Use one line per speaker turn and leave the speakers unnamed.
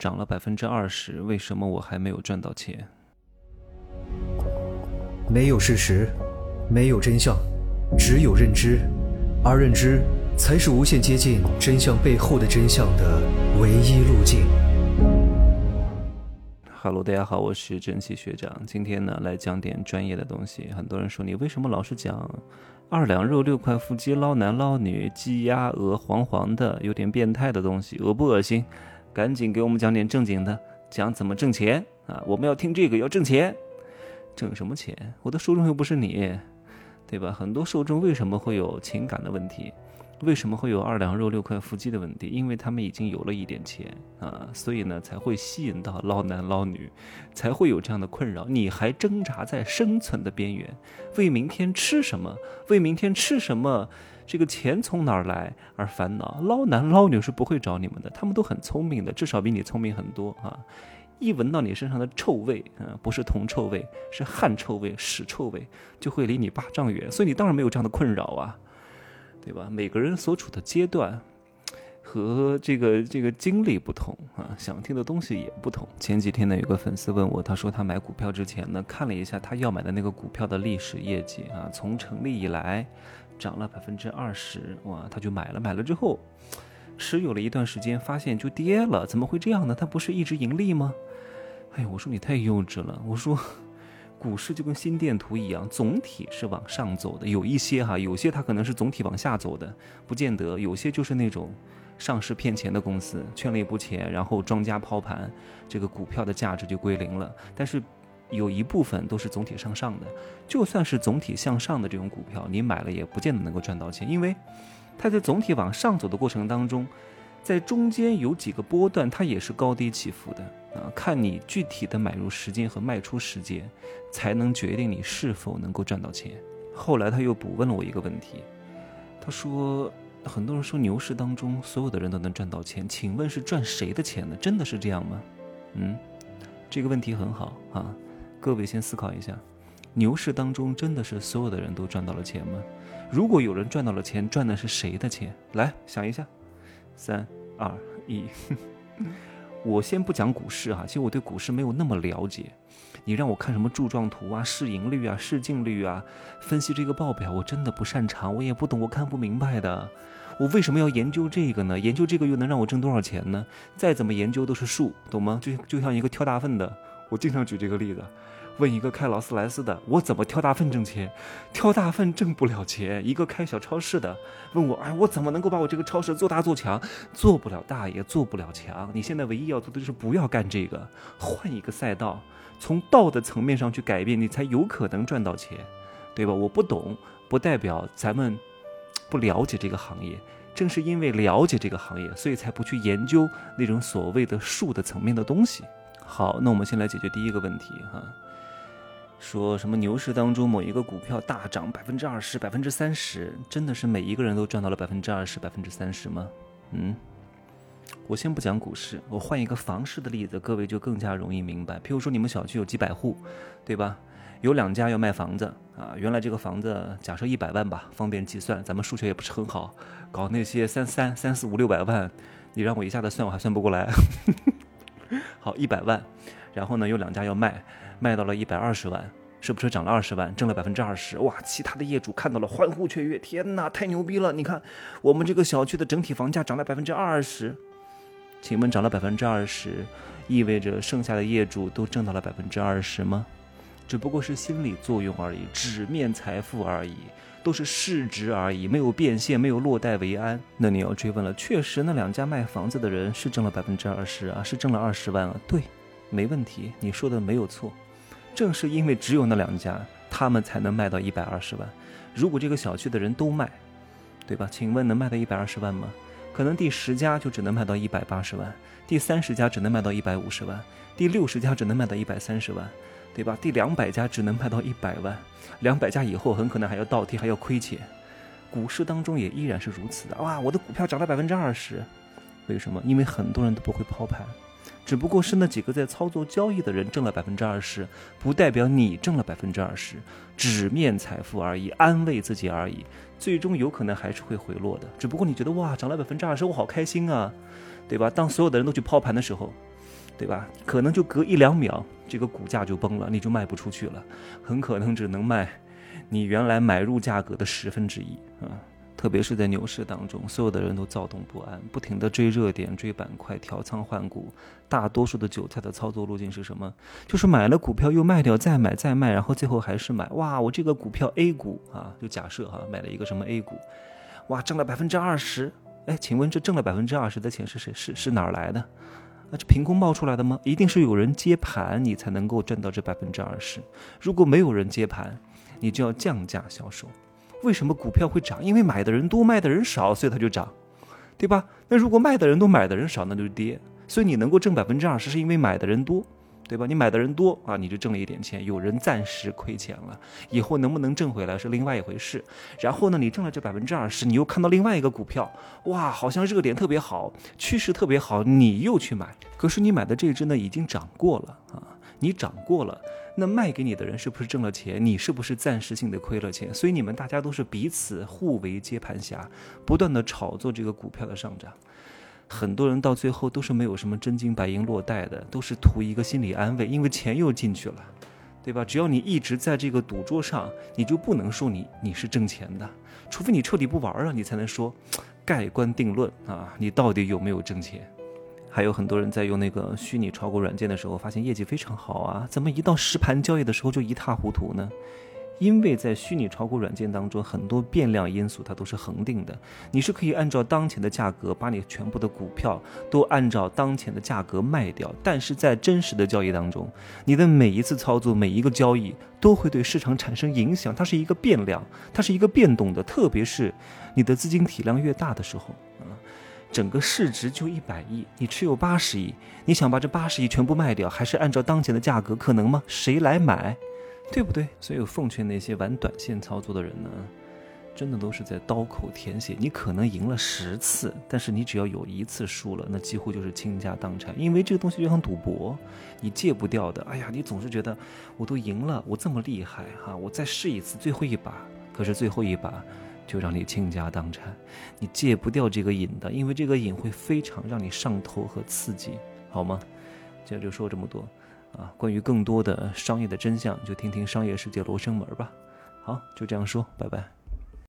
涨了百分之二十，为什么我还没有赚到钱？
没有事实，没有真相，只有认知，而认知才是无限接近真相背后的真相的唯一路径。
Hello，大家好，我是蒸汽学长。今天呢，来讲点专业的东西。很多人说你为什么老是讲二两肉、六块腹肌、捞男捞女、鸡鸭鹅黄黄的，有点变态的东西，恶不恶心？赶紧给我们讲点正经的，讲怎么挣钱啊！我们要听这个，要挣钱，挣什么钱？我的受众又不是你，对吧？很多受众为什么会有情感的问题？为什么会有二两肉六块腹肌的问题？因为他们已经有了一点钱啊，所以呢才会吸引到捞男捞女，才会有这样的困扰。你还挣扎在生存的边缘，为明天吃什么？为明天吃什么？这个钱从哪儿来而烦恼？捞男捞女是不会找你们的，他们都很聪明的，至少比你聪明很多啊！一闻到你身上的臭味，啊，不是铜臭味，是汗臭味、屎臭味，就会离你八丈远。所以你当然没有这样的困扰啊，对吧？每个人所处的阶段和这个这个经历不同啊，想听的东西也不同。前几天呢，有个粉丝问我，他说他买股票之前呢，看了一下他要买的那个股票的历史业绩啊，从成立以来。涨了百分之二十，哇，他就买了。买了之后，持有了一段时间，发现就跌了。怎么会这样呢？他不是一直盈利吗？哎，我说你太幼稚了。我说，股市就跟心电图一样，总体是往上走的。有一些哈，有些它可能是总体往下走的，不见得。有些就是那种上市骗钱的公司，圈了一波钱，然后庄家抛盘，这个股票的价值就归零了。但是。有一部分都是总体向上的，就算是总体向上的这种股票，你买了也不见得能够赚到钱，因为它在总体往上走的过程当中，在中间有几个波段，它也是高低起伏的啊。看你具体的买入时间和卖出时间，才能决定你是否能够赚到钱。后来他又补问了我一个问题，他说：“很多人说牛市当中所有的人都能赚到钱，请问是赚谁的钱呢？真的是这样吗？”嗯，这个问题很好啊。各位先思考一下，牛市当中真的是所有的人都赚到了钱吗？如果有人赚到了钱，赚的是谁的钱？来想一下，三二一。我先不讲股市哈，其实我对股市没有那么了解。你让我看什么柱状图啊、市盈率啊、市净率啊，分析这个报表，我真的不擅长，我也不懂，我看不明白的。我为什么要研究这个呢？研究这个又能让我挣多少钱呢？再怎么研究都是数，懂吗？就就像一个挑大粪的。我经常举这个例子，问一个开劳斯莱斯的，我怎么挑大粪挣钱？挑大粪挣不了钱。一个开小超市的，问我，哎，我怎么能够把我这个超市做大做强？做不了大，也做不了强。你现在唯一要做的就是不要干这个，换一个赛道，从道的层面上去改变，你才有可能赚到钱，对吧？我不懂，不代表咱们不了解这个行业。正是因为了解这个行业，所以才不去研究那种所谓的术的层面的东西。好，那我们先来解决第一个问题哈。说什么牛市当中某一个股票大涨百分之二十、百分之三十，真的是每一个人都赚到了百分之二十、百分之三十吗？嗯，我先不讲股市，我换一个房市的例子，各位就更加容易明白。譬如说你们小区有几百户，对吧？有两家要卖房子啊，原来这个房子假设一百万吧，方便计算。咱们数学也不是很好，搞那些三三三四五六百万，你让我一下子算，我还算不过来。好，一百万，然后呢，有两家要卖，卖到了一百二十万，是不是涨了二十万，挣了百分之二十？哇，其他的业主看到了欢呼雀跃，天哪，太牛逼了！你看，我们这个小区的整体房价涨了百分之二十，请问涨了百分之二十，意味着剩下的业主都挣到了百分之二十吗？只不过是心理作用而已，纸面财富而已。都是市值而已，没有变现，没有落袋为安。那你要追问了，确实那两家卖房子的人是挣了百分之二十啊，是挣了二十万啊。对，没问题，你说的没有错。正是因为只有那两家，他们才能卖到一百二十万。如果这个小区的人都卖，对吧？请问能卖到一百二十万吗？可能第十家就只能卖到一百八十万，第三十家只能卖到一百五十万，第六十家只能卖到一百三十万。对吧？第两百家只能卖到一百万，两百家以后很可能还要倒贴，还要亏钱。股市当中也依然是如此的。哇，我的股票涨了百分之二十，为什么？因为很多人都不会抛盘，只不过是那几个在操作交易的人挣了百分之二十，不代表你挣了百分之二十，纸面财富而已，安慰自己而已。最终有可能还是会回落的，只不过你觉得哇，涨了百分之二十，我好开心啊，对吧？当所有的人都去抛盘的时候。对吧？可能就隔一两秒，这个股价就崩了，你就卖不出去了，很可能只能卖你原来买入价格的十分之一啊。特别是在牛市当中，所有的人都躁动不安，不停地追热点、追板块、调仓换股。大多数的韭菜的操作路径是什么？就是买了股票又卖掉，再买再卖，然后最后还是买。哇，我这个股票 A 股啊，就假设哈，买了一个什么 A 股，哇，挣了百分之二十。哎，请问这挣了百分之二十的钱是谁？是是哪儿来的？啊，这凭空冒出来的吗？一定是有人接盘，你才能够挣到这百分之二十。如果没有人接盘，你就要降价销售。为什么股票会涨？因为买的人多，卖的人少，所以它就涨，对吧？那如果卖的人多，买的人少，那就是跌。所以你能够挣百分之二十，是因为买的人多，对吧？你买的人多啊，你就挣了一点钱。有人暂时亏钱了，以后能不能挣回来是另外一回事。然后呢，你挣了这百分之二十，你又看到另外一个股票，哇，好像热点特别好，趋势特别好，你又去买。可是你买的这只呢，已经涨过了啊，你涨过了。那卖给你的人是不是挣了钱？你是不是暂时性的亏了钱？所以你们大家都是彼此互为接盘侠，不断的炒作这个股票的上涨。很多人到最后都是没有什么真金白银落袋的，都是图一个心理安慰，因为钱又进去了，对吧？只要你一直在这个赌桌上，你就不能说你你是挣钱的，除非你彻底不玩了，你才能说 盖棺定论啊，你到底有没有挣钱？还有很多人在用那个虚拟炒股软件的时候，发现业绩非常好啊，怎么一到实盘交易的时候就一塌糊涂呢？因为在虚拟炒股软件当中，很多变量因素它都是恒定的，你是可以按照当前的价格把你全部的股票都按照当前的价格卖掉，但是在真实的交易当中，你的每一次操作、每一个交易都会对市场产生影响，它是一个变量，它是一个变动的，特别是你的资金体量越大的时候。整个市值就一百亿，你持有八十亿，你想把这八十亿全部卖掉，还是按照当前的价格，可能吗？谁来买，对不对？所以我奉劝那些玩短线操作的人呢，真的都是在刀口舔血。你可能赢了十次，但是你只要有一次输了，那几乎就是倾家荡产，因为这个东西就像赌博，你戒不掉的。哎呀，你总是觉得我都赢了，我这么厉害哈，我再试一次最后一把，可是最后一把。就让你倾家荡产，你戒不掉这个瘾的，因为这个瘾会非常让你上头和刺激，好吗？今天就说这么多，啊，关于更多的商业的真相，就听听商业世界罗生门吧。好，就这样说，拜拜。